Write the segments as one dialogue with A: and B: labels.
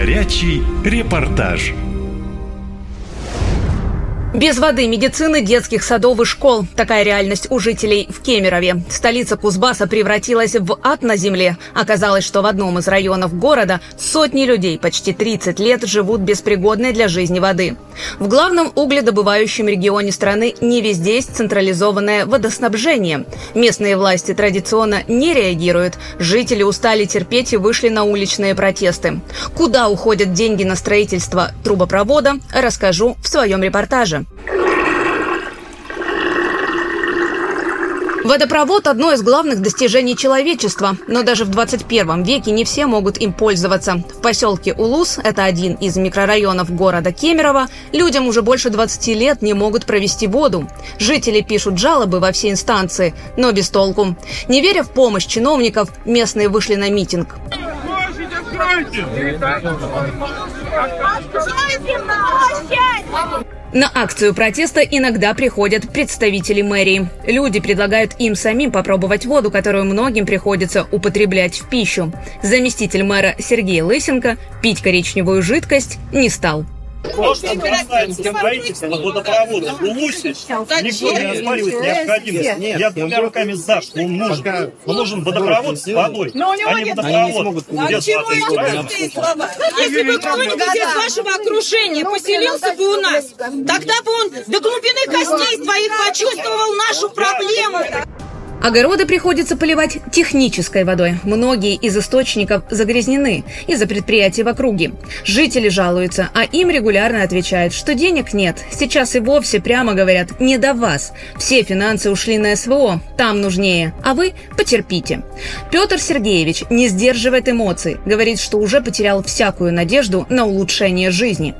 A: Горячий репортаж.
B: Без воды, медицины, детских садов и школ. Такая реальность у жителей в Кемерове. Столица Кузбасса превратилась в ад на земле. Оказалось, что в одном из районов города сотни людей почти 30 лет живут без пригодной для жизни воды. В главном угледобывающем регионе страны не везде есть централизованное водоснабжение. Местные власти традиционно не реагируют. Жители устали терпеть и вышли на уличные протесты. Куда уходят деньги на строительство трубопровода, расскажу в своем репортаже. Водопровод – одно из главных достижений человечества, но даже в 21 веке не все могут им пользоваться. В поселке Улус, это один из микрорайонов города Кемерово, людям уже больше 20 лет не могут провести воду. Жители пишут жалобы во все инстанции, но без толку. Не веря в помощь чиновников, местные вышли на митинг. На акцию протеста иногда приходят представители мэрии. Люди предлагают им самим попробовать воду, которую многим приходится употреблять в пищу. Заместитель мэра Сергей Лысенко пить коричневую жидкость не стал.
C: Можно касается строительства водопровода в Улусе, никто не оспаривает необходимость. Я двумя руками за, что он нужен. Он нужен водопровод с водой,
D: Но у него
C: а не
D: нет
C: водопровод
D: А эти
C: Правильно?
D: пустые слова? Если бы кто-нибудь из вашего окружения поселился бы у нас, тогда бы он до глубины костей своих почувствовал нашу проблему.
B: Огороды приходится поливать технической водой. Многие из источников загрязнены из-за предприятий в округе. Жители жалуются, а им регулярно отвечают, что денег нет. Сейчас и вовсе прямо говорят «не до вас». Все финансы ушли на СВО, там нужнее, а вы потерпите. Петр Сергеевич не сдерживает эмоций, говорит, что уже потерял всякую надежду на улучшение жизни.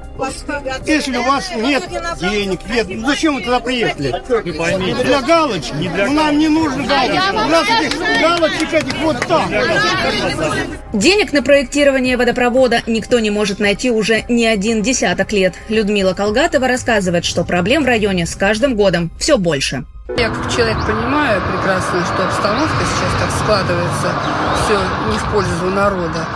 E: Если у вас нет денег, нет, ну зачем вы туда приехали?
C: Поймите,
E: Для галочки.
C: Не для
E: Ну, нам не нужно. У нас этих галочек этих вот там.
B: Денег на проектирование водопровода никто не может найти уже не один десяток лет. Людмила Колгатова рассказывает, что проблем в районе с каждым годом все больше.
F: Я как человек понимаю прекрасно, что обстановка сейчас так складывается, все не в пользу народа.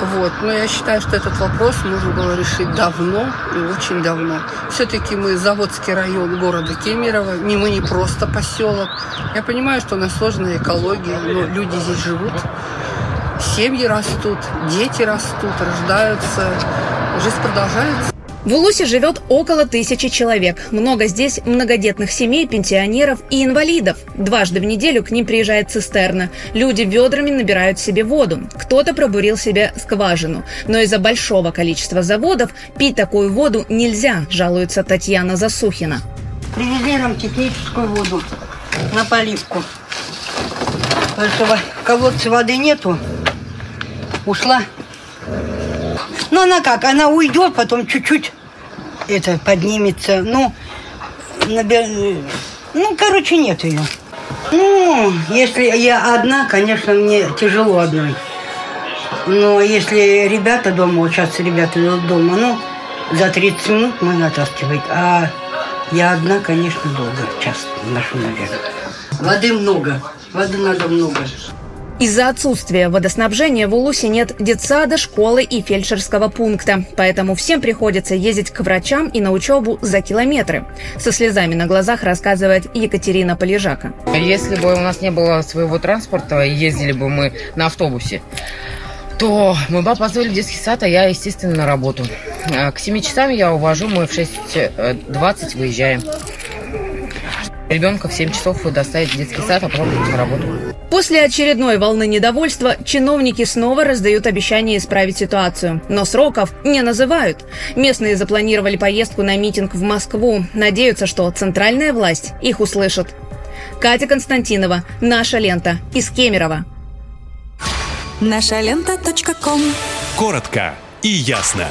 F: Вот. Но я считаю, что этот вопрос нужно было решить давно и очень давно. Все-таки мы заводский район города Кемерово, не мы не просто поселок. Я понимаю, что у нас сложная экология, но люди здесь живут, семьи растут, дети растут, рождаются, жизнь продолжается.
B: В Улусе живет около тысячи человек. Много здесь многодетных семей, пенсионеров и инвалидов. Дважды в неделю к ним приезжает цистерна. Люди ведрами набирают себе воду. Кто-то пробурил себе скважину. Но из-за большого количества заводов пить такую воду нельзя, жалуется Татьяна Засухина.
G: Привезли нам техническую воду на поливку. Потому что в колодце воды нету. Ушла. Ну, она как? Она уйдет, потом чуть-чуть это поднимется. Ну, набер- ну, короче, нет ее. Ну, если я одна, конечно, мне тяжело одной. Но если ребята дома, вот сейчас ребята дома, ну, за 30 минут можно оттаскивать. А я одна, конечно, долго, час ношу, наверное. Воды много, воды надо много.
B: Из-за отсутствия водоснабжения в Улусе нет детсада, школы и фельдшерского пункта. Поэтому всем приходится ездить к врачам и на учебу за километры. Со слезами на глазах рассказывает Екатерина Полежака.
H: Если бы у нас не было своего транспорта ездили бы мы на автобусе, то мы бы опаздывали в детский сад, а я, естественно, на работу. А К 7 часам я увожу, мы в 6.20 выезжаем. Ребенка в 7 часов доставить в детский сад, а потом на работу.
B: После очередной волны недовольства чиновники снова раздают обещание исправить ситуацию. Но сроков не называют. Местные запланировали поездку на митинг в Москву. Надеются, что центральная власть их услышит. Катя Константинова, «Наша лента» из Кемерово.
I: Наша лента.ком
A: Коротко и ясно.